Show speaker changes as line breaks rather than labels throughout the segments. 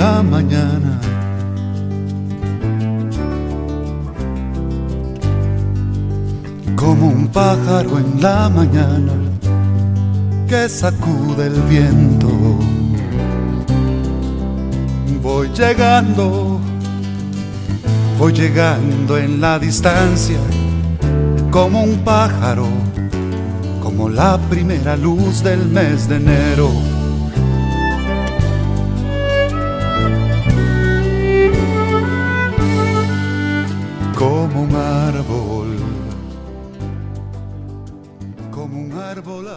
La mañana. Como un pájaro en la mañana que sacude el viento. Voy llegando, voy llegando en la distancia como un pájaro, como la primera luz del mes de enero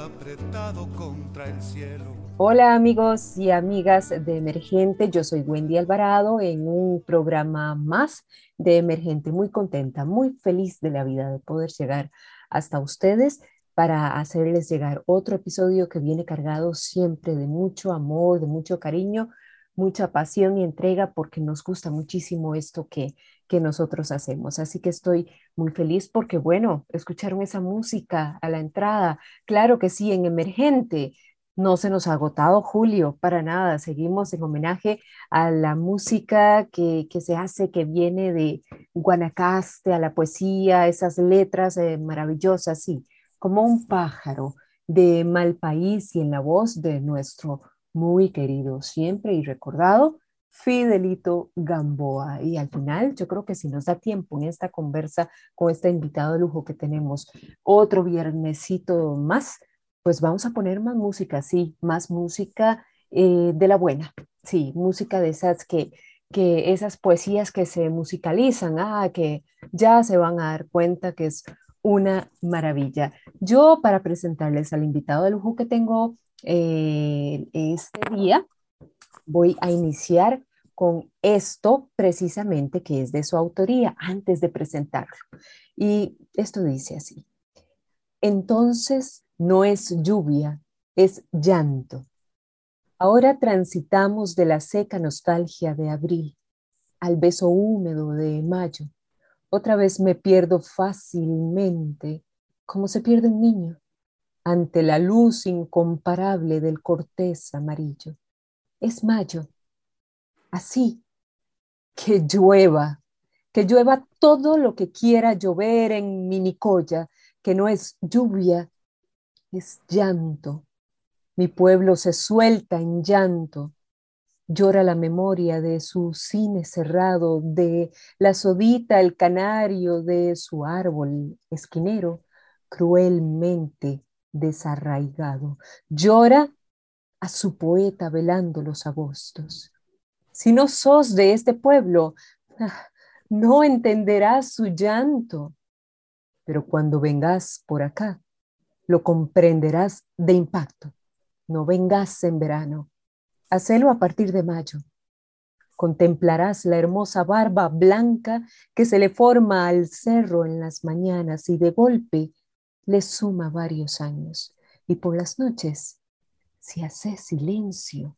apretado contra el cielo.
Hola amigos y amigas de Emergente, yo soy Wendy Alvarado en un programa más de Emergente, muy contenta, muy feliz de la vida de poder llegar hasta ustedes para hacerles llegar otro episodio que viene cargado siempre de mucho amor, de mucho cariño, mucha pasión y entrega porque nos gusta muchísimo esto que, que nosotros hacemos. Así que estoy muy feliz porque, bueno, escucharon esa música a la entrada. Claro que sí, en emergente. No se nos ha agotado Julio, para nada. Seguimos en homenaje a la música que, que se hace, que viene de Guanacaste, a la poesía, esas letras eh, maravillosas, sí, como un pájaro de Malpaís y en la voz de nuestro muy querido siempre y recordado Fidelito Gamboa. Y al final, yo creo que si nos da tiempo en esta conversa con este invitado de lujo que tenemos otro viernesito más, pues vamos a poner más música, sí, más música eh, de la buena, sí, música de esas que, que esas poesías que se musicalizan, ah, que ya se van a dar cuenta que es una maravilla. Yo para presentarles al invitado de lujo que tengo eh, este día, voy a iniciar con esto precisamente que es de su autoría antes de presentarlo. Y esto dice así. Entonces no es lluvia, es llanto. Ahora transitamos de la seca nostalgia de abril al beso húmedo de mayo. Otra vez me pierdo fácilmente, como se pierde un niño, ante la luz incomparable del cortés amarillo es mayo. Así, que llueva, que llueva todo lo que quiera llover en mi Nicoya, que no es lluvia, es llanto. Mi pueblo se suelta en llanto. Llora la memoria de su cine cerrado, de la sodita, el canario, de su árbol esquinero, cruelmente desarraigado. Llora a su poeta velando los agostos. Si no sos de este pueblo, ah, no entenderás su llanto, pero cuando vengas por acá, lo comprenderás de impacto. No vengas en verano, hacelo a partir de mayo. Contemplarás la hermosa barba blanca que se le forma al cerro en las mañanas y de golpe le suma varios años. Y por las noches se hace silencio.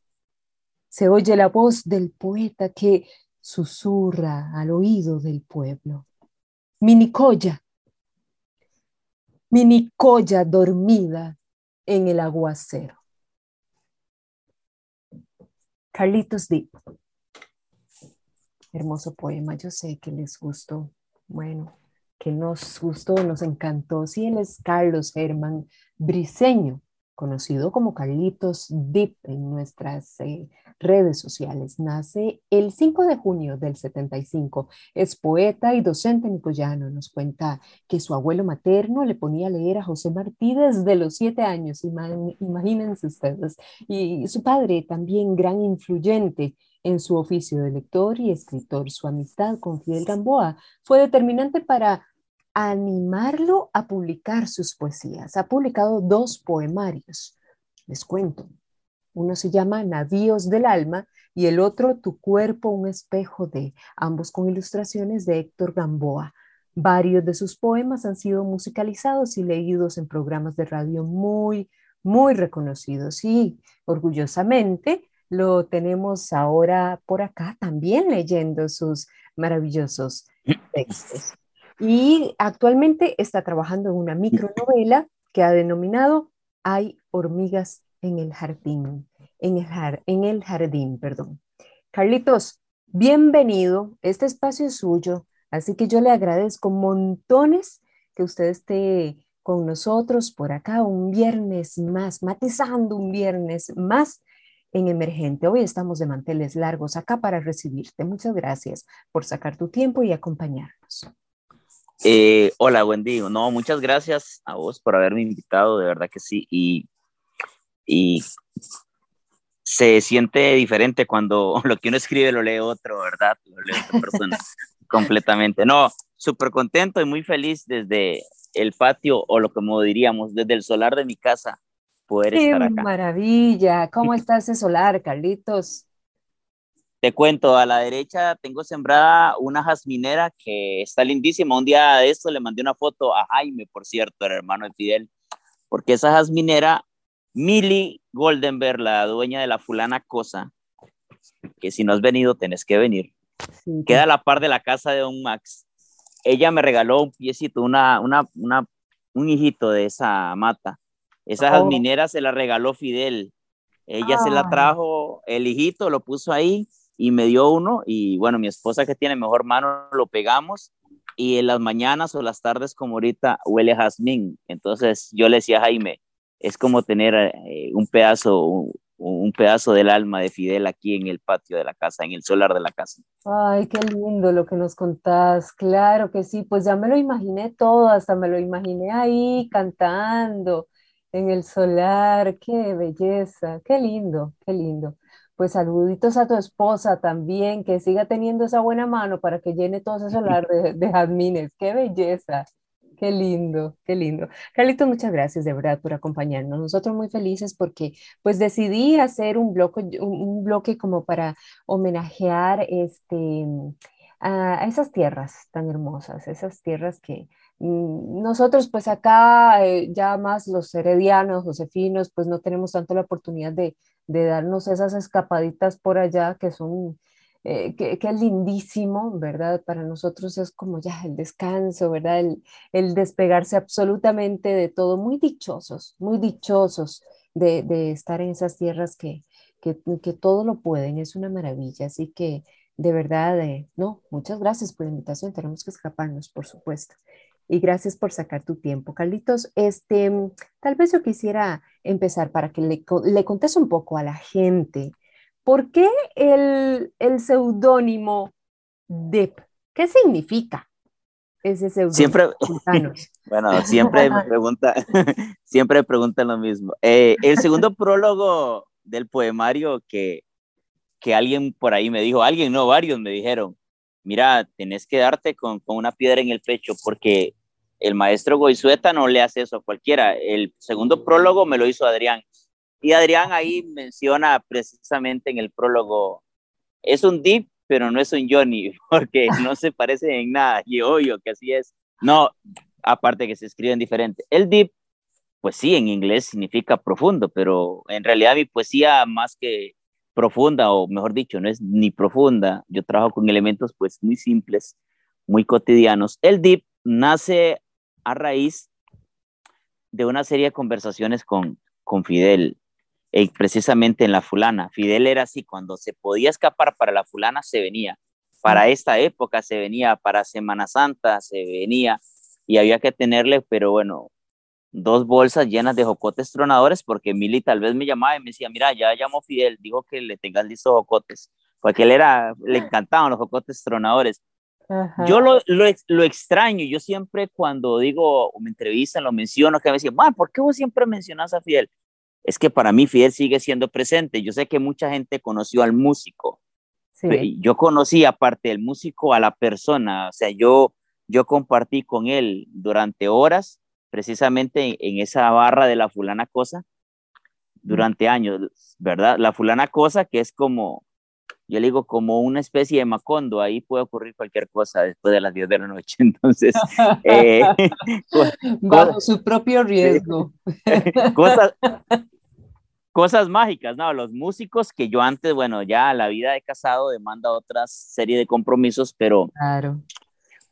Se oye la voz del poeta que susurra al oído del pueblo. Minicoya, Minicoya dormida en el aguacero. Carlitos Deep. Hermoso poema, yo sé que les gustó. Bueno, que nos gustó, nos encantó. Sí, él es Carlos Germán Briseño conocido como Carlitos Deep en nuestras eh, redes sociales. Nace el 5 de junio del 75. Es poeta y docente nicoyano. Nos cuenta que su abuelo materno le ponía a leer a José Martí desde los siete años, imagínense ustedes. Y su padre también gran influyente en su oficio de lector y escritor. Su amistad con Fidel Gamboa fue determinante para animarlo a publicar sus poesías. Ha publicado dos poemarios, les cuento. Uno se llama Navíos del Alma y el otro Tu cuerpo, un espejo de, ambos con ilustraciones de Héctor Gamboa. Varios de sus poemas han sido musicalizados y leídos en programas de radio muy, muy reconocidos y orgullosamente lo tenemos ahora por acá también leyendo sus maravillosos textos. Y actualmente está trabajando en una micronovela que ha denominado Hay hormigas en el jardín, en el, jardín, perdón. Carlitos, bienvenido, este espacio es suyo, así que yo le agradezco montones que usted esté con nosotros por acá un viernes más, matizando un viernes más en Emergente. Hoy estamos de manteles largos acá para recibirte. Muchas gracias por sacar tu tiempo y acompañarnos.
Eh, hola, buen día. No, muchas gracias a vos por haberme invitado, de verdad que sí. Y y se siente diferente cuando lo que uno escribe lo lee otro, ¿verdad? Lo lee otra persona completamente. No, súper contento y muy feliz desde el patio o lo como diríamos, desde el solar de mi casa, poder estar acá.
maravilla! ¿Cómo está ese solar, Carlitos?
Te cuento, a la derecha tengo sembrada una jazminera que está lindísima. Un día de esto le mandé una foto a Jaime, por cierto, el hermano de Fidel, porque esa jazminera Millie Goldenberg, la dueña de la fulana cosa, que si no has venido tenés que venir, queda a la par de la casa de Don Max. Ella me regaló un piecito, una, una, una, un hijito de esa mata. Esa oh. minera se la regaló Fidel. Ella se la ah. trajo, el hijito lo puso ahí y me dio uno. Y bueno, mi esposa que tiene mejor mano, lo pegamos. Y en las mañanas o las tardes, como ahorita, huele a jazmín. Entonces yo le decía a Jaime, es como tener eh, un pedazo, un, pedazo del alma de Fidel aquí en el patio de la casa, en el solar de la casa.
Ay, qué lindo lo que nos contás, claro que sí, pues ya me lo imaginé todo, hasta me lo imaginé ahí cantando en el solar, qué belleza, qué lindo, qué lindo. Pues saluditos a tu esposa también, que siga teniendo esa buena mano para que llene todo ese solar de, de jazmines, qué belleza. Qué lindo, qué lindo. Carlito, muchas gracias de verdad por acompañarnos. Nosotros muy felices porque pues decidí hacer un bloque, un, bloque como para homenajear este, a, esas tierras tan hermosas, esas tierras que mm, nosotros pues acá eh, ya más los heredianos, josefinos, pues no tenemos tanto la oportunidad de, de darnos esas escapaditas por allá que son eh, que, es lindísimo, ¿verdad? Para nosotros es como ya el descanso, ¿verdad? El, el despegarse absolutamente de todo, muy dichosos, muy dichosos de, de estar en esas tierras que, que, que, todo lo pueden, es una maravilla. Así que de verdad, eh, no, muchas gracias por la invitación, tenemos que escaparnos, por supuesto. Y gracias por sacar tu tiempo. Carlitos, este, tal vez yo quisiera empezar para que le, le contes un poco a la gente ¿Por qué el, el seudónimo DIP? ¿Qué significa ese seudónimo?
Siempre, bueno, siempre me pregunta, siempre preguntan lo mismo. Eh, el segundo prólogo del poemario que, que alguien por ahí me dijo, alguien, no, varios me dijeron, mira, tenés que darte con, con una piedra en el pecho porque el maestro Goizueta no le hace eso a cualquiera. El segundo prólogo me lo hizo Adrián. Y Adrián ahí menciona precisamente en el prólogo, es un Deep, pero no es un Johnny, porque no se parece en nada. Y obvio que así es. No, aparte que se escriben diferente. El Deep, pues sí, en inglés significa profundo, pero en realidad mi poesía más que profunda, o mejor dicho, no es ni profunda. Yo trabajo con elementos pues muy simples, muy cotidianos. El Deep nace a raíz de una serie de conversaciones con, con Fidel precisamente en la fulana. Fidel era así, cuando se podía escapar para la fulana, se venía. Para esta época se venía, para Semana Santa se venía y había que tenerle, pero bueno, dos bolsas llenas de jocotes tronadores porque Mili tal vez me llamaba y me decía, mira, ya llamó Fidel, dijo que le tengas listos jocotes, porque él era, le encantaban los jocotes tronadores. Yo lo, lo, lo, extraño, yo siempre cuando digo o me entrevistan, lo menciono, que me decían, ¿por qué vos siempre mencionas a Fidel? es que para mí Fidel sigue siendo presente. Yo sé que mucha gente conoció al músico. Yo conocí aparte del músico a la persona, o sea, yo yo compartí con él durante horas, precisamente en, esa barra de la fulana cosa, durante años, ¿verdad? La fulana cosa que es como, yo le digo, como una especie de macondo, ahí puede ocurrir cualquier cosa después de las 10 de la noche, entonces...
Eh, Bajo su propio riesgo.
cosas, cosas mágicas, ¿no? Los músicos que yo antes, bueno, ya la vida de casado demanda otra serie de compromisos, pero
claro.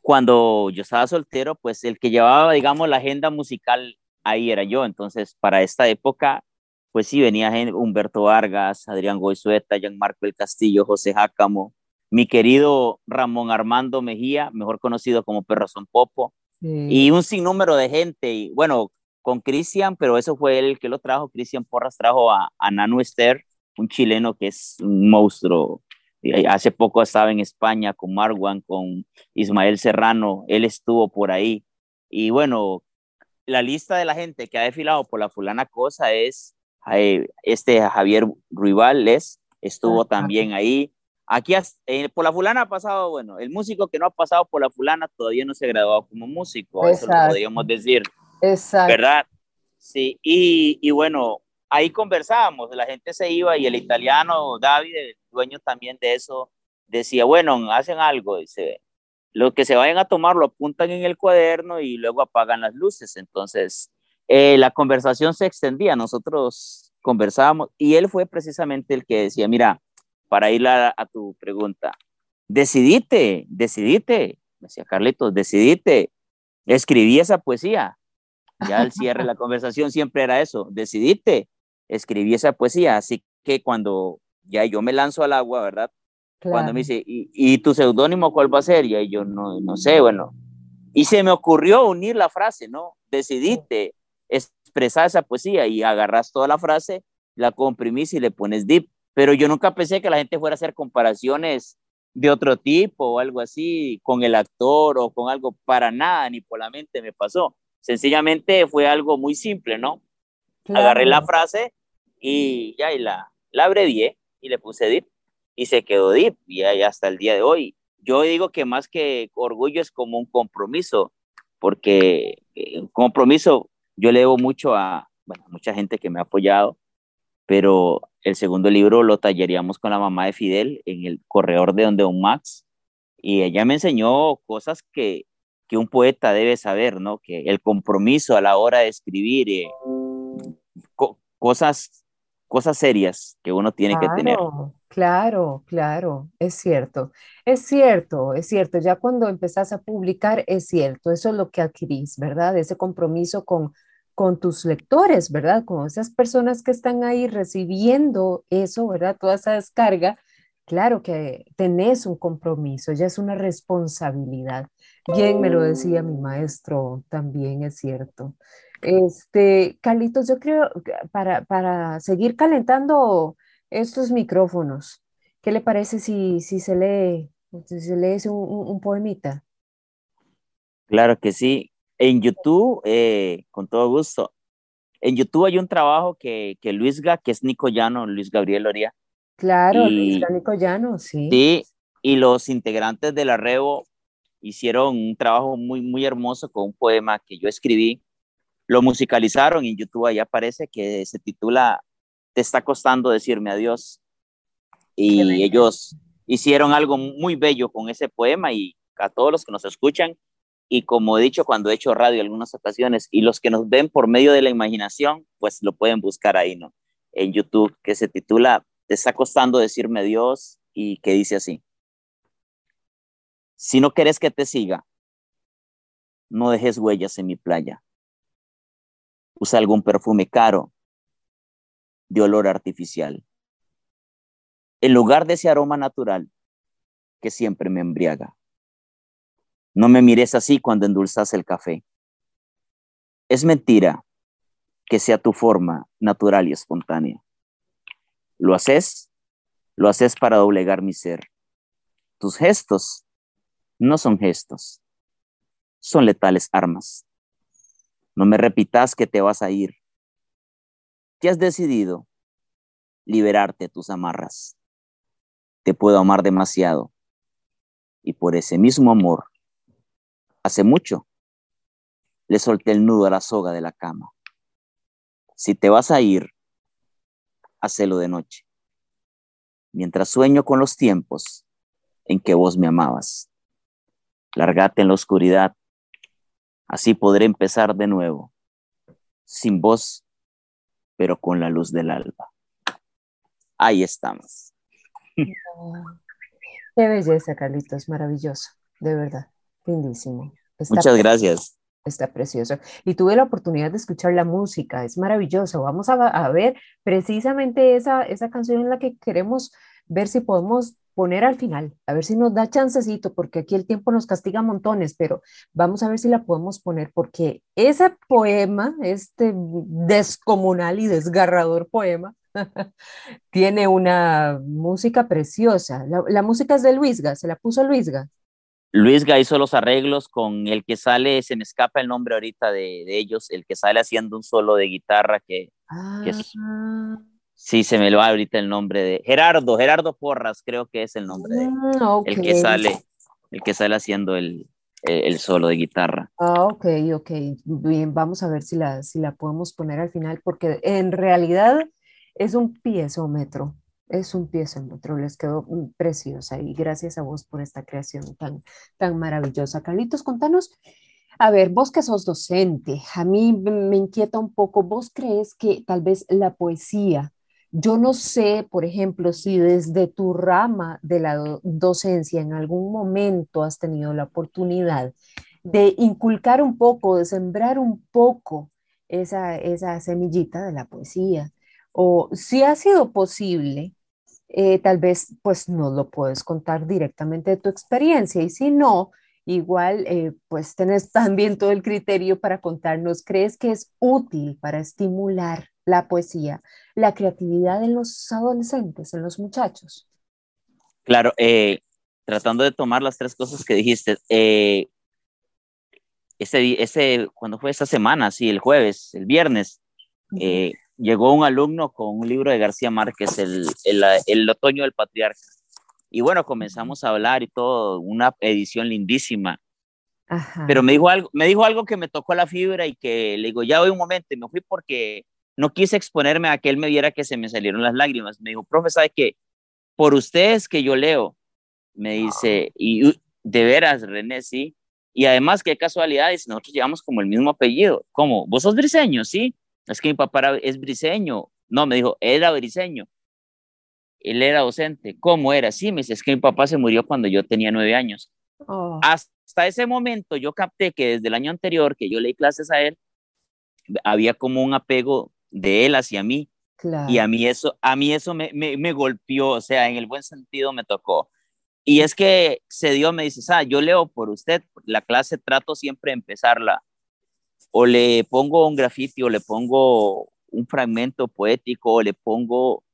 Cuando yo estaba soltero, pues el que llevaba, digamos, la agenda musical ahí era yo. Entonces, para esta época, pues sí, venía Humberto Vargas, Adrián Goizueta, Gianmarco El Castillo, José Jácamo, mi querido Ramón Armando Mejía, mejor conocido como Perrazón Popo, y un sinnúmero de gente. Y bueno, con Cristian, pero eso fue el que lo trajo. Cristian Porras trajo a, a Nano Esther, un chileno que es un monstruo. Hace poco estaba en España con Marwan, con Ismael Serrano, él estuvo por ahí. Y bueno, la lista de la gente que ha desfilado por la fulana cosa es eh, este Javier Ruibales, estuvo también ahí. Aquí eh, por la fulana ha pasado, bueno, el músico que no ha pasado por la fulana todavía no se ha graduado como músico, eso lo podríamos decir.
Exacto.
¿Verdad? Sí, y, y, bueno, ahí conversábamos, la gente se iba y el italiano David, dueño también de eso, decía, bueno, hacen algo, dice, lo que se vayan a tomar lo apuntan en el cuaderno y luego apagan las luces. Entonces, eh, la conversación se extendía, nosotros conversábamos y él fue precisamente el que decía, mira, para ir a, a tu pregunta, decidite, decidite, decía Carlitos, decidite, escribí esa poesía, ya al cierre de la conversación siempre era eso, decidiste, escribí esa poesía, así que cuando ya yo me lanzo al agua, ¿verdad? Cuando me dice, ¿y, tu seudónimo cuál va a ser? Y yo no, no sé, bueno. Y se me ocurrió unir la frase, ¿no? Decidiste expresar esa poesía y agarras toda la frase, la comprimís y le pones deep. Pero yo nunca pensé que la gente fuera a hacer comparaciones de otro tipo o algo así con el actor o con algo para nada, ni por la mente me pasó. Sencillamente fue algo muy simple, ¿no? Agarré la frase y ya, y la, la abrevié y le puse deep y se quedó deep y hasta el día de hoy. Yo digo que más que orgullo es como un compromiso, porque eh, compromiso yo le debo mucho a mucha gente que me ha apoyado, pero el segundo libro lo talleríamos con la mamá de Fidel en el corredor de donde un Max y ella me enseñó cosas que que un poeta debe saber, ¿no? Que el compromiso a la hora de escribir, eh, cosas, cosas serias que uno tiene que tener.
Claro, claro, es cierto, es cierto, es cierto. Ya cuando empezás a publicar, es cierto, eso es lo que adquirís, ¿verdad? Ese compromiso con, con tus lectores, ¿verdad? Con esas personas que están ahí recibiendo eso, ¿verdad? Toda esa descarga, claro que tenés un compromiso, ya es una responsabilidad. Bien me lo decía mi maestro, también es cierto. Este, Carlitos, yo creo para, para seguir calentando estos micrófonos, ¿qué le parece si, si se lee, si se lee un, un, poemita?
Claro que sí. En YouTube, eh, con todo gusto. En YouTube hay un trabajo que, que Luis Ga, que es Nico Llano, Luis Gabriel Oría.
Claro, Luis Nico Llano, sí.
Sí, y los integrantes del arrebo hicieron un trabajo muy, muy hermoso con un poema que yo escribí. Lo musicalizaron y en YouTube ahí aparece que se titula Te está costando decirme adiós. Y ellos hicieron algo muy bello con ese poema y a todos los que nos escuchan y como he dicho cuando he hecho radio en algunas ocasiones y los que nos ven por medio de la imaginación, pues lo pueden buscar ahí, ¿no? En YouTube, que se titula Te está costando decirme adiós y que dice así. Si no quieres que te siga, no dejes huellas en mi playa. Usa algún perfume caro de olor artificial. En lugar de ese aroma natural que siempre me embriaga. No me mires así cuando endulzas el café. Es mentira que sea tu forma natural y espontánea. Lo haces, lo haces para doblegar mi ser. Tus gestos no son gestos, son letales armas. No me repitas que te vas a ir. ¿Qué has decidido liberarte de tus amarras. Te puedo amar demasiado y por ese mismo amor Hace mucho le solté el nudo a la soga de la cama. Si te vas a ir, hacelo de noche, mientras sueño con los tiempos en que vos me amabas. Largate en la oscuridad, así podré empezar de nuevo, sin vos, pero con la luz del alba. Ahí estamos.
Qué belleza, Carlitos, maravilloso, de verdad, lindísimo.
Muchas gracias.
Está precioso. Y tuve la oportunidad de escuchar la música, es maravilloso. Vamos a, ver precisamente esa, esa canción en la que queremos ver si podemos poner al final, a ver si nos da chancecito, porque aquí el tiempo nos castiga montones, pero vamos a ver si la podemos poner, porque ese poema, este descomunal y desgarrador poema, tiene una música preciosa. La, la, música es de Luisga, se la puso Luisga.
Luisga hizo los arreglos con el que sale, se me escapa el nombre ahorita de, de ellos, el que sale haciendo un solo de guitarra que, que es, ah. Sí, se me lo va ahorita el nombre de Gerardo, Gerardo Porras, creo que es el nombre de ah, el que sale, el que sale haciendo el, el, solo de guitarra.
Ah, ok, ok. Bien, vamos a ver si la, si la podemos poner al final, porque en realidad es un piezómetro es un piezómetro, les quedó preciosa y gracias a vos por esta creación tan, tan maravillosa. Carlitos, contanos, a ver, vos que sos docente, a mí me inquieta un poco, ¿vos crees que tal vez la poesía, yo no sé, por ejemplo, si desde tu rama de la docencia en algún momento has tenido la oportunidad de inculcar un poco, de sembrar un poco esa, esa semillita de la poesía? o si ha sido posible, eh, tal vez pues no lo puedes contar directamente de tu experiencia y si no, igual eh, pues tenés también todo el criterio para contarnos, ¿crees que es útil para estimular la poesía, la creatividad en los adolescentes, en los muchachos?
Claro, eh, tratando de tomar las tres cosas que dijiste, ese, ese, cuando fue esta semana, sí, el jueves, el viernes, llegó un alumno con un libro de García Márquez, el, el, Otoño del Patriarca. Y bueno, comenzamos a hablar y todo, una edición lindísima. Pero me dijo, algo, me dijo algo que me tocó la fibra y que le digo, ya voy un momento, y me fui porque no quise exponerme a que él me viera que se me salieron las lágrimas. Me dijo, profe, ¿sabe qué? Por ustedes que yo leo, me dice, y de veras, René, sí. Y además, qué casualidad, nosotros llevamos como el mismo apellido. ¿Cómo? ¿Vos sos briseño? Sí es que mi papá es briseño. No, me dijo, era briseño. Él era docente. ¿Cómo era? Sí, me dice, es que mi papá se murió cuando yo tenía nueve años. Oh. Hasta ese momento yo capté que desde el año anterior que yo leí clases a él, había como un apego de él hacia mí. Y a mí eso, a mí eso me, me, me, golpeó, o sea, en el buen sentido me tocó. Y es que se dio, me dice, ah, yo leo por usted, la clase trato siempre de empezarla o le pongo un grafiti o le pongo un fragmento poético o le pongo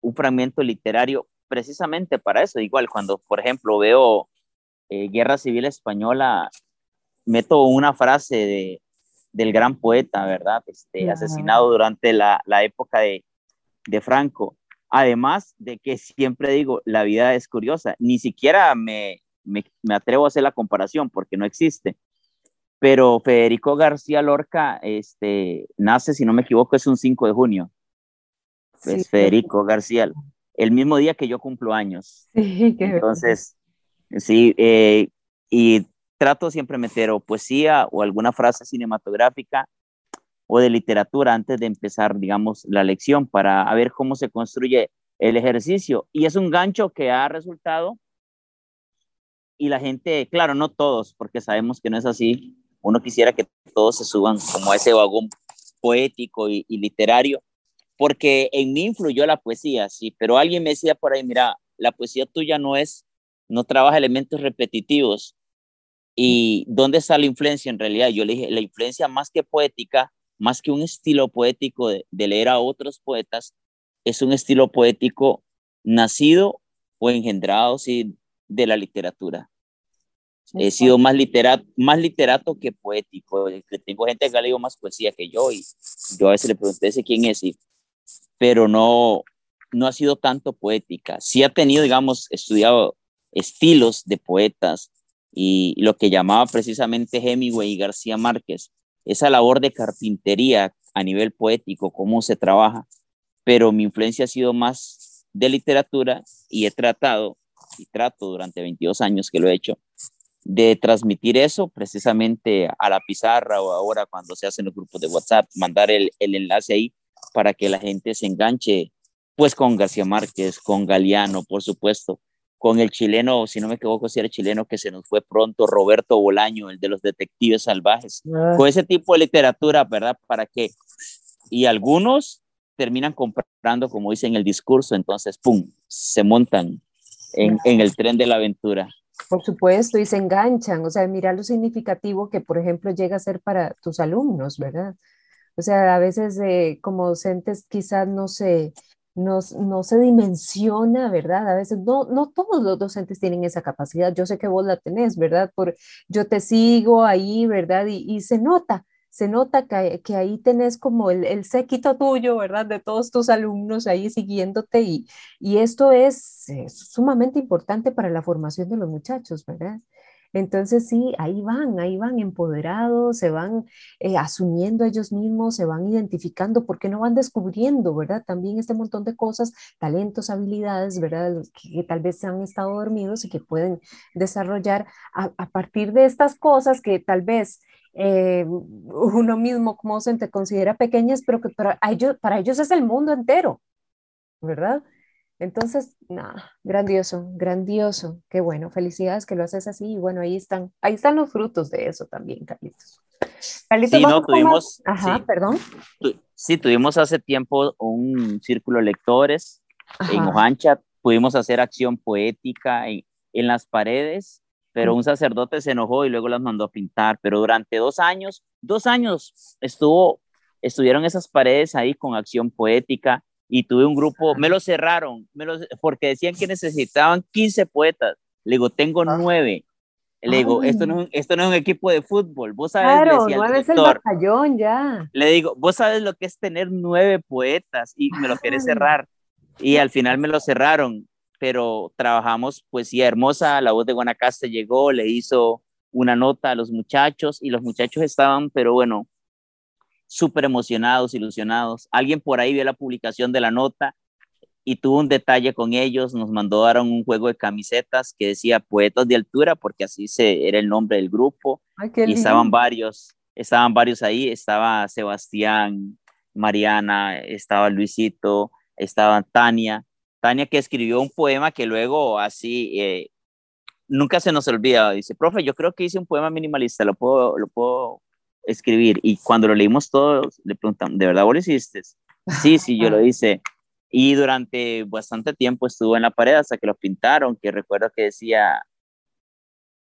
un fragmento literario precisamente para eso. Igual cuando, por ejemplo, veo eh, Guerra Civil Española, meto una frase de, del gran poeta, ¿verdad? Este, Asesinado durante la, la época de, de, Franco. Además de que siempre digo, la vida es curiosa, ni siquiera me, me, me atrevo a hacer la comparación porque no existe pero Federico García Lorca este, nace, si no me equivoco, es un 5 de junio. es Federico García, el mismo día que yo cumplo años. Sí, qué Entonces, sí, eh, y trato siempre meter o poesía o alguna frase cinematográfica o de literatura antes de empezar, digamos, la lección para ver cómo se construye el ejercicio. Y es un gancho que ha resultado y la gente, claro, no todos, porque sabemos que no es así, uno quisiera que todos se suban como a ese vagón poético y, literario, porque en mí influyó la poesía, sí, pero alguien me decía por ahí, mira, la poesía tuya no es, no trabaja elementos repetitivos. ¿Y dónde está la influencia en realidad? Yo le dije, la influencia más que poética, más que un estilo poético de, de leer a otros poetas, es un estilo poético nacido o engendrado sí, de la literatura. He sido más literato, más literato que poético. Tengo gente que ha leído más poesía que yo y yo a veces le pregunté ese quién es, pero no, no ha sido tanto poética. Sí ha tenido, digamos, estudiado estilos de poetas y lo que llamaba precisamente Hemingway y García Márquez, esa labor de carpintería a nivel poético, cómo se trabaja, pero mi influencia ha sido más de literatura y he tratado, y trato durante 22 años que lo he hecho, de transmitir eso precisamente a la pizarra o ahora cuando se hacen los grupos de WhatsApp, mandar el, el enlace ahí para que la gente se enganche, pues con García Márquez, con Galeano, por supuesto, con el chileno, si no me equivoco, si era chileno que se nos fue pronto, Roberto Bolaño, el de los detectives salvajes, ah. con ese tipo de literatura, ¿verdad? Para que, y algunos terminan comprando, como dicen el discurso, entonces, ¡pum!, se montan en, en el tren de la aventura.
Por supuesto, y se enganchan, o sea, mira lo significativo que, por ejemplo, llega a ser para tus alumnos, ¿verdad? O sea, a veces eh, como docentes quizás no se, no, no, se dimensiona, ¿verdad? A veces no, no todos los docentes tienen esa capacidad. Yo sé que vos la tenés, ¿verdad? Por, yo te sigo ahí, ¿verdad? Y, se nota, se nota que, que, ahí tenés como el, el séquito tuyo, ¿verdad? De todos tus alumnos ahí siguiéndote y, y esto es, es sumamente importante para la formación de los muchachos, ¿verdad? Entonces sí, ahí van, ahí van empoderados, se van eh, asumiendo ellos mismos, se van identificando, porque no van descubriendo, ¿verdad? También este montón de cosas, talentos, habilidades, ¿verdad? Que, tal vez se han estado dormidos y que pueden desarrollar a, partir de estas cosas que tal vez eh, uno mismo como docente considera pequeñas, pero que para ellos, para ellos es el mundo entero, ¿verdad? Entonces, nada, grandioso, grandioso, qué bueno, felicidades que lo haces así. Y bueno, ahí están, ahí están los frutos de eso también, Carlitos.
Carlitos, sí, no, tuvimos,
Ajá, perdón.
sí, tuvimos hace tiempo un círculo de lectores en Ojancha, pudimos hacer acción poética en, en las paredes, pero un sacerdote se enojó y luego las mandó a pintar, pero durante dos años, dos años estuvo, estuvieron esas paredes ahí con acción poética, y tuve un grupo, me lo cerraron, me lo, porque decían que necesitaban 15 poetas. Le digo, tengo ah. nueve. Le digo, esto no, es un, esto no es un equipo de fútbol. Vos sabes,
claro, nueve es el batallón ya.
Le digo, vos sabes lo que es tener nueve poetas y me lo querés cerrar. Y al final me lo cerraron, pero trabajamos poesía hermosa. La voz de Guanacaste llegó, le hizo una nota a los muchachos y los muchachos estaban, pero bueno, súper emocionados, ilusionados. Alguien por ahí vio la publicación de la nota y tuvo un detalle con ellos, nos mandaron un juego de camisetas que decía Poetas de Altura, porque así se, era el nombre del grupo, y estaban varios, estaban varios ahí, estaba Sebastián, Mariana, estaba Luisito, estaba Tania, Tania que escribió un poema que luego así, eh, nunca se nos olvida, dice, profe, yo creo que hice un poema minimalista, lo puedo, lo puedo escribir. Y cuando lo leímos todos, le preguntan, ¿de verdad vos lo hiciste? Sí, sí, yo lo hice. Y durante bastante tiempo estuvo en la pared hasta que lo pintaron, que recuerdo que decía,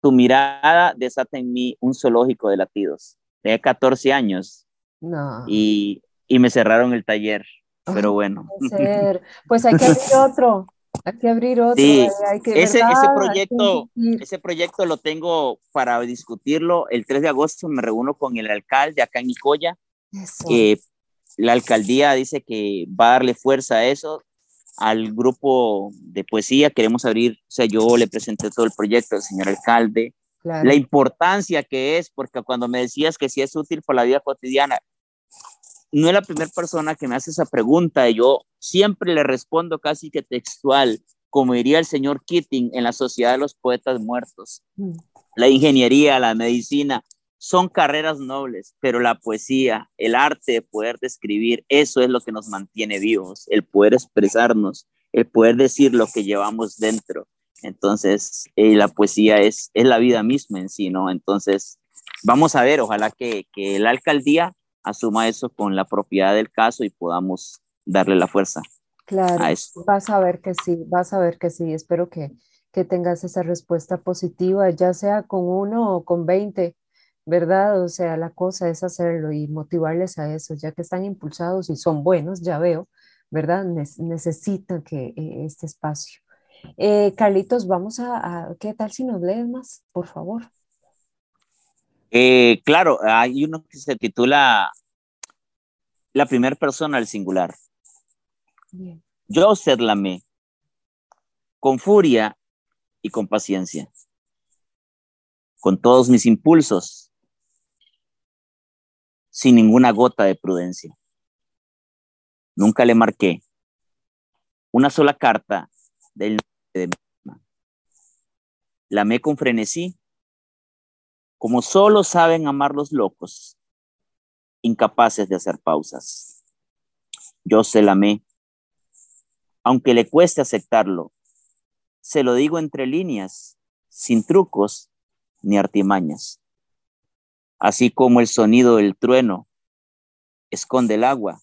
tu mirada desata en mí un zoológico de latidos. Tenía 14 años.
No.
Y, y me cerraron el taller, pero bueno.
Pues hay que abrir otro. Hay que abrir otro.
ese, ese, proyecto, ese proyecto lo tengo para discutirlo. El 3 de agosto me reúno con el alcalde acá en Nicoya. la alcaldía dice que va a darle fuerza a eso. Al grupo de poesía queremos abrir, o sea, yo le presenté todo el proyecto al señor alcalde. La importancia que es, porque cuando me decías que sí es útil para la vida cotidiana, no es la primera persona que me hace esa pregunta y yo siempre le respondo casi que textual, como diría el señor Keating en la Sociedad de los Poetas Muertos. Mm. La ingeniería, la medicina, son carreras nobles, pero la poesía, el arte de poder describir, eso es lo que nos mantiene vivos, el poder expresarnos, el poder decir lo que llevamos dentro. Entonces, eh, la poesía es, es la vida misma en sí, ¿no? Entonces, vamos a ver, ojalá que, que la alcaldía asuma eso con la propiedad del caso y podamos darle la fuerza.
Claro, vas a ver que sí, vas a ver que sí. Espero que, que tengas esa respuesta positiva, ya sea con uno o con veinte, ¿verdad? O sea, la cosa es hacerlo y motivarles a eso, ya que están impulsados y son buenos, ya veo, ¿verdad? necesitan que eh, este espacio. Eh, Carlitos, vamos a, ¿qué tal si nos lees más, por favor?
Eh, claro, hay uno que se titula La primera persona al singular. Yo usted la amé con furia y con paciencia. con todos mis impulsos, sin ninguna gota de prudencia. Nunca le marqué una sola carta del de La amé con frenesí, como solo saben amar los locos, incapaces de hacer pausas. Yo se la amé, aunque le cueste aceptarlo. Se lo digo entre líneas, sin trucos ni artimañas. Así como el sonido del trueno esconde el agua,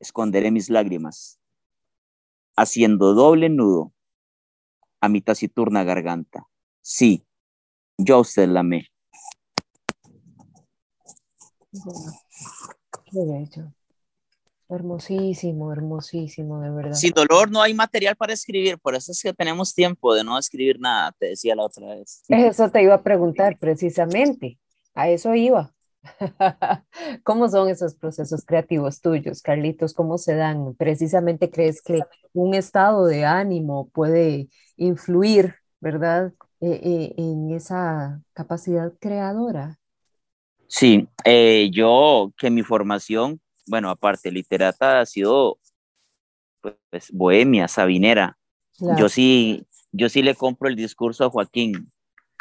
esconderé mis lágrimas, haciendo doble nudo a mi taciturna garganta. Sí, yo usted la amé.
Qué bello. Hermosísimo, hermosísimo, de verdad.
Sin dolor no hay material para escribir, por eso es que tenemos tiempo de no escribir nada, te decía la otra vez.
Eso te iba a preguntar precisamente, a eso iba. ¿Cómo son esos procesos creativos tuyos, Carlitos? ¿Cómo se dan? ¿Precisamente crees que un estado de ánimo puede influir, verdad, e, e, en esa capacidad creadora?
Sí, eh, yo que mi formación, bueno, aparte literata ha sido pues, bohemia, sabinera. Yo sí, yo sí le compro el discurso a Joaquín.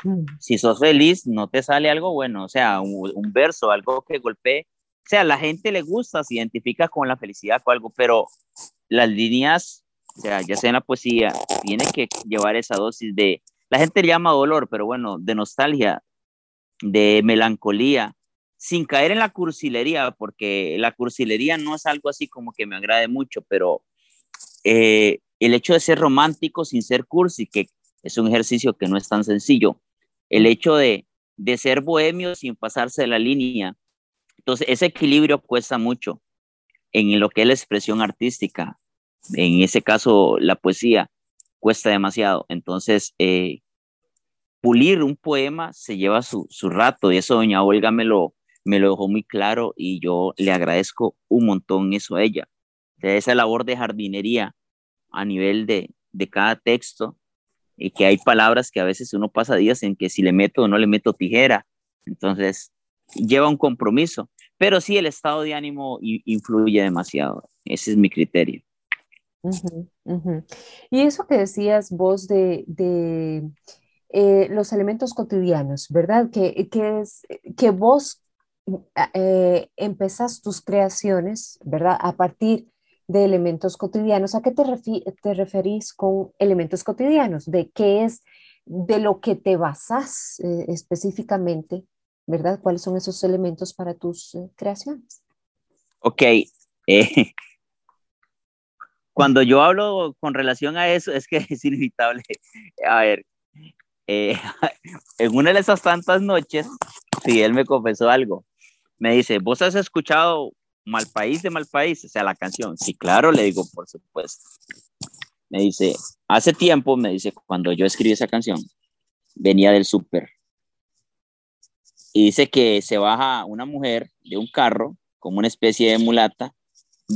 Mm. Si sos feliz, no te sale algo bueno, o sea, un, verso, algo que golpee. O sea, a la gente le gusta, se identifica con la felicidad o algo, pero las líneas, o sea, ya sea en la poesía, tiene que llevar esa dosis de, la gente llama dolor, pero bueno, de nostalgia, de melancolía, sin caer en la cursilería, porque la cursilería no es algo así como que me agrade mucho, pero eh, el hecho de ser romántico sin ser cursi, que es un ejercicio que no es tan sencillo, el hecho de, de ser bohemio sin pasarse de la línea. Entonces, ese equilibrio cuesta mucho en lo que es la expresión artística. En ese caso, la poesía cuesta demasiado. Entonces, eh, pulir un poema se lleva su, su, rato y eso doña Olga me lo, me dejó muy claro y yo le agradezco un montón eso a ella. De esa labor de jardinería a nivel de, de cada texto y que hay palabras que a veces uno pasa días en que si le meto o no le meto tijera. Entonces, lleva un compromiso. Pero sí, el estado de ánimo influye demasiado. Ese es mi criterio.
Y eso que decías vos de, de eh, los elementos cotidianos, ¿verdad? Que, que, es, que vos eh, tus creaciones, ¿verdad? A partir de elementos cotidianos. ¿A qué te, te referís con elementos cotidianos? ¿De qué es, de lo que te basas eh, específicamente, verdad? ¿Cuáles son esos elementos para tus eh, creaciones?
Ok. Eh, cuando yo hablo con relación a eso, es que es inevitable. A ver, en una de esas tantas noches, si él me confesó algo. Me dice, ¿vos has escuchado Mal País de Mal País, o sea, la canción. Sí, claro, le digo, por supuesto. Me dice, hace tiempo, me dice, cuando yo escribí esa canción, venía del súper. Y dice que se baja una mujer de un carro, como una especie de mulata,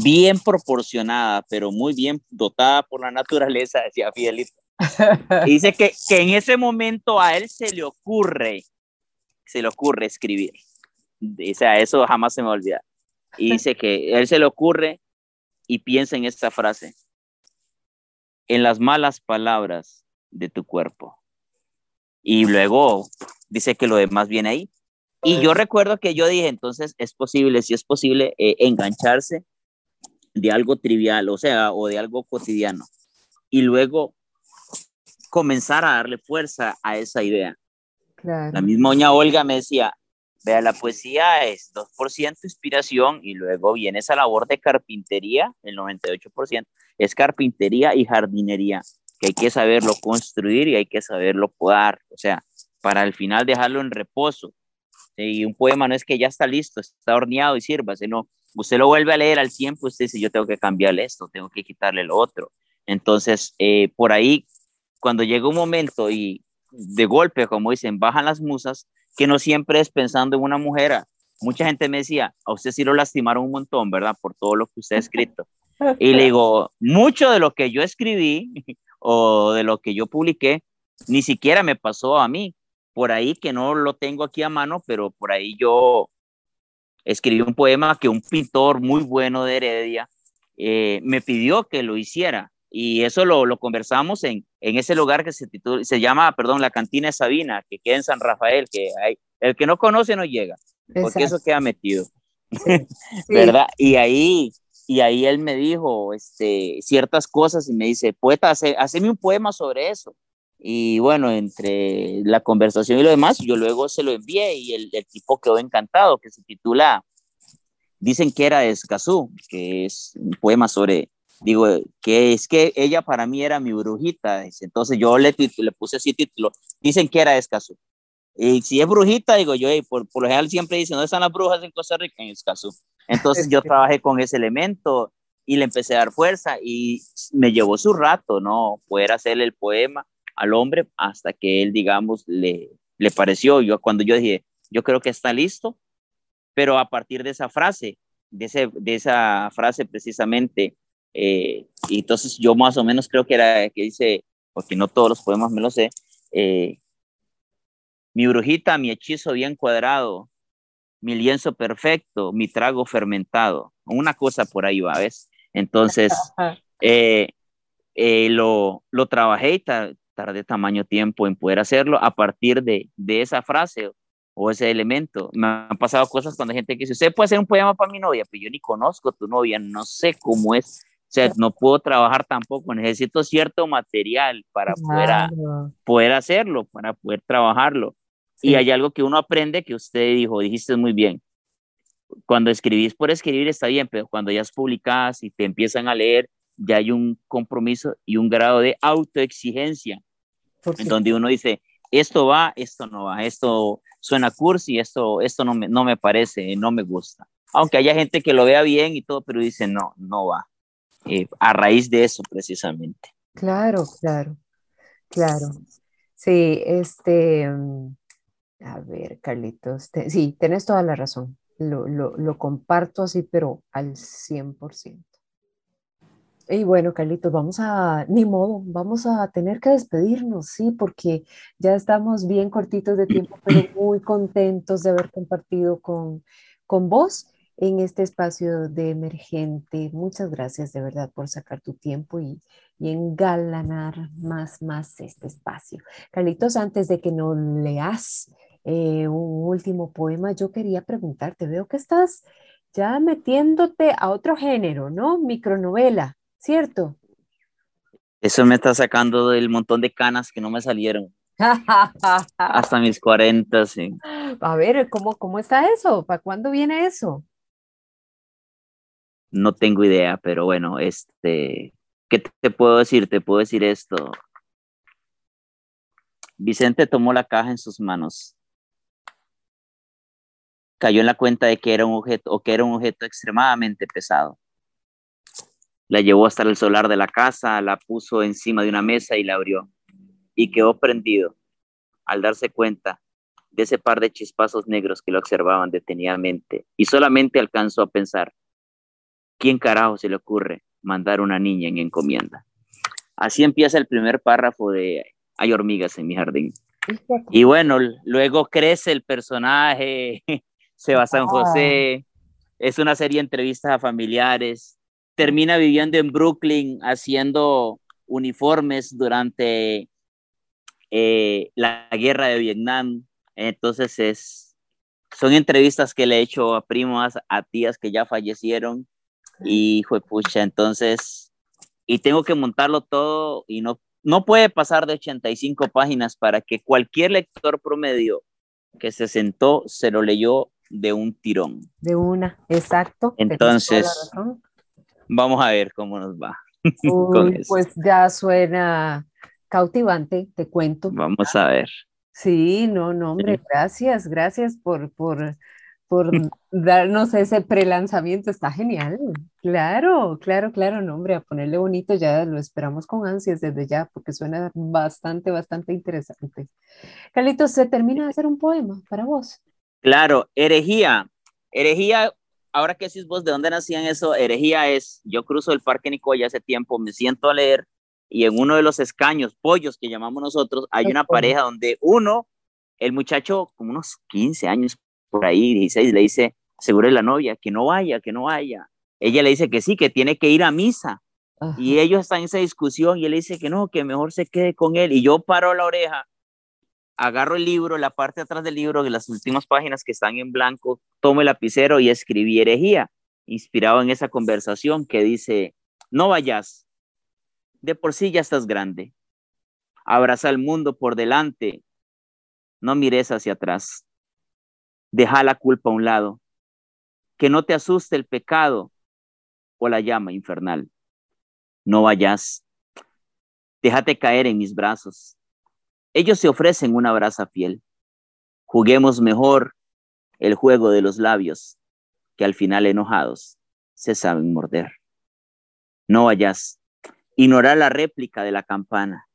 bien proporcionada, pero muy bien dotada por la naturaleza, decía Fidelito. Y dice que, que en ese momento a él se le ocurre, se le ocurre escribir. O sea, eso jamás se me olvida y dice que él se le ocurre y piensa en esta frase, en las malas palabras de tu cuerpo. Y luego dice que lo demás viene ahí. Y yo recuerdo que yo dije, entonces es posible, si es posible, eh, engancharse de algo trivial, o sea, o de algo cotidiano. Y luego comenzar a darle fuerza a esa idea. La misma doña Olga me decía, Vea, la poesía es 2% inspiración y luego viene esa labor de carpintería, el 98% es carpintería y jardinería, que hay que saberlo construir y hay que saberlo podar, o sea, para al final dejarlo en reposo. Y un poema no es que ya está listo, está horneado y sirva, sino usted lo vuelve a leer al tiempo, usted dice, yo tengo que cambiarle esto, tengo que quitarle lo otro. Entonces, eh, por ahí, cuando llega un momento y de golpe, como dicen, bajan las musas, que no siempre es pensando en una mujer. Mucha gente me decía, a usted sí lo lastimaron un montón, ¿verdad? Por todo lo que usted ha escrito. Y le digo, mucho de lo que yo escribí o de lo que yo publiqué, ni siquiera me pasó a mí. por ahí que no lo tengo aquí a mano, pero por ahí yo escribí un poema que un pintor muy bueno de Heredia eh, me pidió que lo hiciera y eso lo, lo conversamos en, en, ese lugar que se, titula, se llama, perdón, la Cantina de Sabina, que queda en San Rafael, que hay, el que no conoce no llega, porque eso queda metido, ¿verdad? Y ahí, y ahí él me dijo este, ciertas cosas y me dice, poeta, hace, haceme un poema sobre eso. Y bueno, entre la conversación y lo demás, yo luego se lo envié y el, el tipo quedó encantado, que se titula Dicen que era de Escazú, que es un poema sobre, digo, que es que ella para mí era mi brujita. Entonces yo le, le puse así título, dicen que era de Escazú. Y si es brujita, digo yo, por, por lo general siempre dicen, ¿dónde están las brujas en Costa Rica? En Escazú. Entonces yo trabajé con ese elemento y le empecé a dar fuerza y me llevó su rato, ¿no? Poder hacerle el poema al hombre hasta que él, digamos, le, le pareció. Yo cuando yo dije, yo creo que está listo, pero a partir de esa frase, de, ese, de esa frase precisamente, eh, y entonces yo más o menos creo que era que dice, porque no todos los poemas me lo sé, eh, mi brujita, mi hechizo bien cuadrado, mi lienzo perfecto, mi trago fermentado, una cosa por ahí va, ¿ves? Entonces, eh, eh, lo, lo trabajé y tardé tamaño tiempo en poder hacerlo a partir de, de esa frase o ese elemento. Me han pasado cosas cuando hay gente que dice, usted puede hacer un poema para mi novia, pero yo ni conozco a tu novia, no sé cómo es. O sea, no puedo trabajar tampoco, necesito cierto material para poder, poder hacerlo, para poder trabajarlo. Y hay algo que uno aprende que usted dijo, dijiste muy bien. Cuando escribís por escribir está bien, pero cuando ya es publicás y te empiezan a leer, ya hay un compromiso y un grado de autoexigencia, en donde uno dice, esto va, esto no va, esto suena cursi, esto, esto no, me, no me parece, no me gusta. Aunque haya gente que lo vea bien y todo, pero dice, no, no va. Eh, a raíz de eso, precisamente.
Claro, claro, claro. Sí, este, a ver, Carlitos, sí, tienes toda la razón. Lo, lo, lo comparto así, pero al 100%. Y bueno, Carlitos, vamos a, ni modo, vamos a tener que despedirnos, sí, porque ya estamos bien cortitos de tiempo, pero muy contentos de haber compartido con, con vos en este espacio de emergente. Muchas gracias de verdad por sacar tu tiempo y, y engalanar más, más este espacio. Carlitos, antes de que nos leas eh, un último poema, yo quería preguntarte, veo que estás ya metiéndote a otro género, ¿no? Micronovela. ¿Cierto?
Eso me está sacando del montón de canas que no me salieron. Hasta mis 40, sí.
A ver, ¿cómo, cómo está eso? ¿Para cuándo viene eso?
No tengo idea, pero bueno, este, ¿qué te puedo decir? Te puedo decir esto. Vicente tomó la caja en sus manos. Cayó en la cuenta de que era un objeto o que era un objeto extremadamente pesado. La llevó hasta el solar de la casa, la puso encima de una mesa y la abrió. Y quedó prendido al darse cuenta de ese par de chispazos negros que lo observaban detenidamente. Y solamente alcanzó a pensar, ¿quién carajo se le ocurre mandar una niña en encomienda? Así empieza el primer párrafo de Hay hormigas en mi jardín. Y bueno, luego crece el personaje, se va a San José, es una serie de entrevistas a familiares, termina viviendo en Brooklyn haciendo uniformes durante eh, la guerra de Vietnam. Entonces es, son entrevistas que le he hecho a primas, a tías que ya fallecieron y fue pucha, entonces, y tengo que montarlo todo y no, no puede pasar de 85 páginas para que cualquier lector promedio que se sentó se lo leyó de un tirón.
De una, exacto.
Entonces, Vamos a ver cómo nos va.
pues ya suena cautivante, te cuento.
Vamos a ver.
Sí, no, no, hombre, gracias, gracias por, por, por darnos ese prelanzamiento, está genial. Claro, claro, claro, no, hombre, a ponerle bonito ya lo esperamos con ansias desde ya, porque suena bastante, bastante interesante. Carlitos, ¿se termina de hacer un poema para vos?
Claro, herejía. Herejía ahora que decís vos, ¿de dónde nacían eso? Herejía es, yo cruzo el Parque Nicoya hace tiempo, me siento a leer y en uno de los escaños, pollos que llamamos nosotros, hay una pareja donde uno el muchacho, como unos 15 años por ahí, 16, le dice, seguro la novia, que no vaya, que no vaya. Ella le dice que sí, que tiene que ir a misa. Y ellos están en esa discusión y él dice que no, que mejor se quede con él. Y yo paro la oreja, agarro el libro, la parte de atrás del libro, de las últimas páginas que están en blanco, tomo el lapicero y escribí herejía, inspirado en esa conversación que dice, no vayas, de por sí ya estás grande. Abraza el mundo por delante, no mires hacia atrás. Deja la culpa a un lado, que no te asuste el pecado o la llama infernal. No vayas, déjate caer en mis brazos. Ellos se ofrecen una brasa fiel. Juguemos mejor el juego de los labios, que al final enojados se saben morder. No vayas, ignorar la réplica de la campana.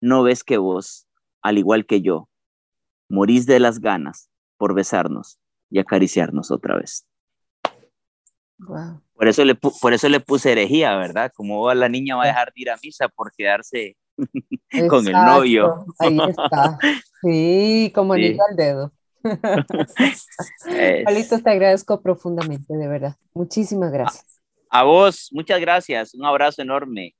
No ves que vos, al igual que yo, morís de las ganas por besarnos y acariciarnos otra vez. Por, eso le, por eso le puse herejía, ¿verdad? Como la niña va a dejar de ir a misa por quedarse con el novio.
Ahí está. Sí, como anillo al dedo. Carlitos, te agradezco profundamente, de verdad. Muchísimas gracias.
a vos, muchas gracias. Un abrazo enorme.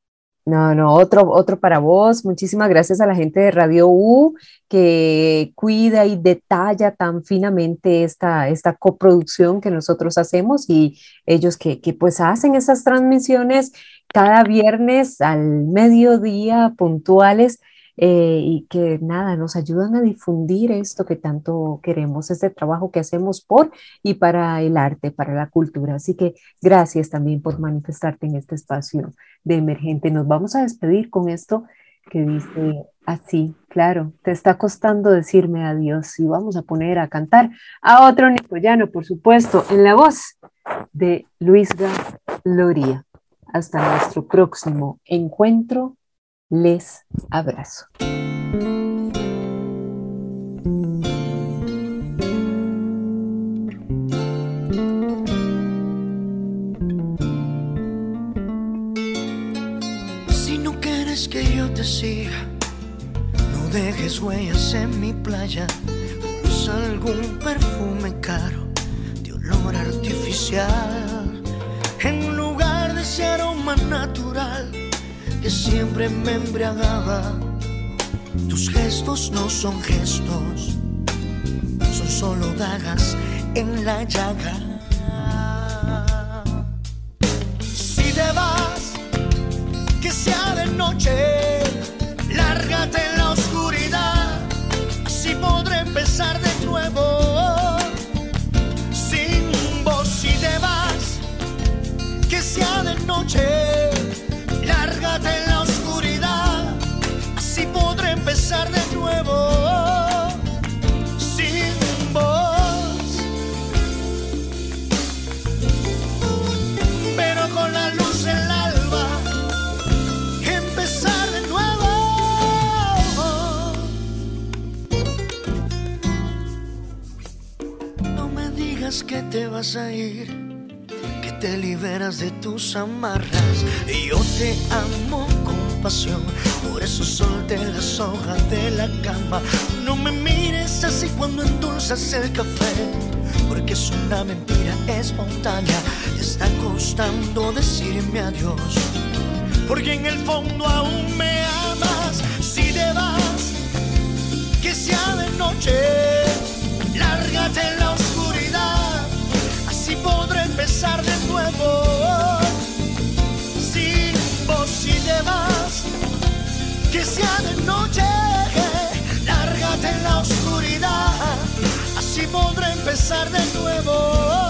No, no, otro, otro para vos. Muchísimas gracias a la gente de Radio U que cuida y detalla tan finamente esta, esta coproducción que nosotros hacemos y ellos que, que pues hacen esas transmisiones cada viernes al mediodía puntuales eh, y que nada, nos ayudan a difundir esto que tanto queremos, este trabajo que hacemos por y para el arte, para la cultura. Así que gracias también por manifestarte en este espacio de emergente. Nos vamos a despedir con esto que dice así, claro, te está costando decirme adiós y vamos a poner a cantar a otro nicoyano, por supuesto, en la voz de Luisga Loría. Hasta nuestro próximo encuentro les abrazo.
Si no quieres que yo te siga, no dejes huellas en mi playa. Usa algún perfume caro de olor artificial en lugar de ese aroma natural que siempre me embriagaba. Tus gestos no son gestos, son solo dagas en la llaga. Si te vas, que sea de noche, que te vas a ir te liberas de tus amarras. Y yo te amo con pasión, por eso solté las hojas de la cama. No me mires así cuando endulzas el café, porque es una mentira espontánea. Está costando decirme adiós, porque en el fondo aún me amas. Si te vas, que sea de noche, lárgate oscuridad, así podré empezar de nuevo.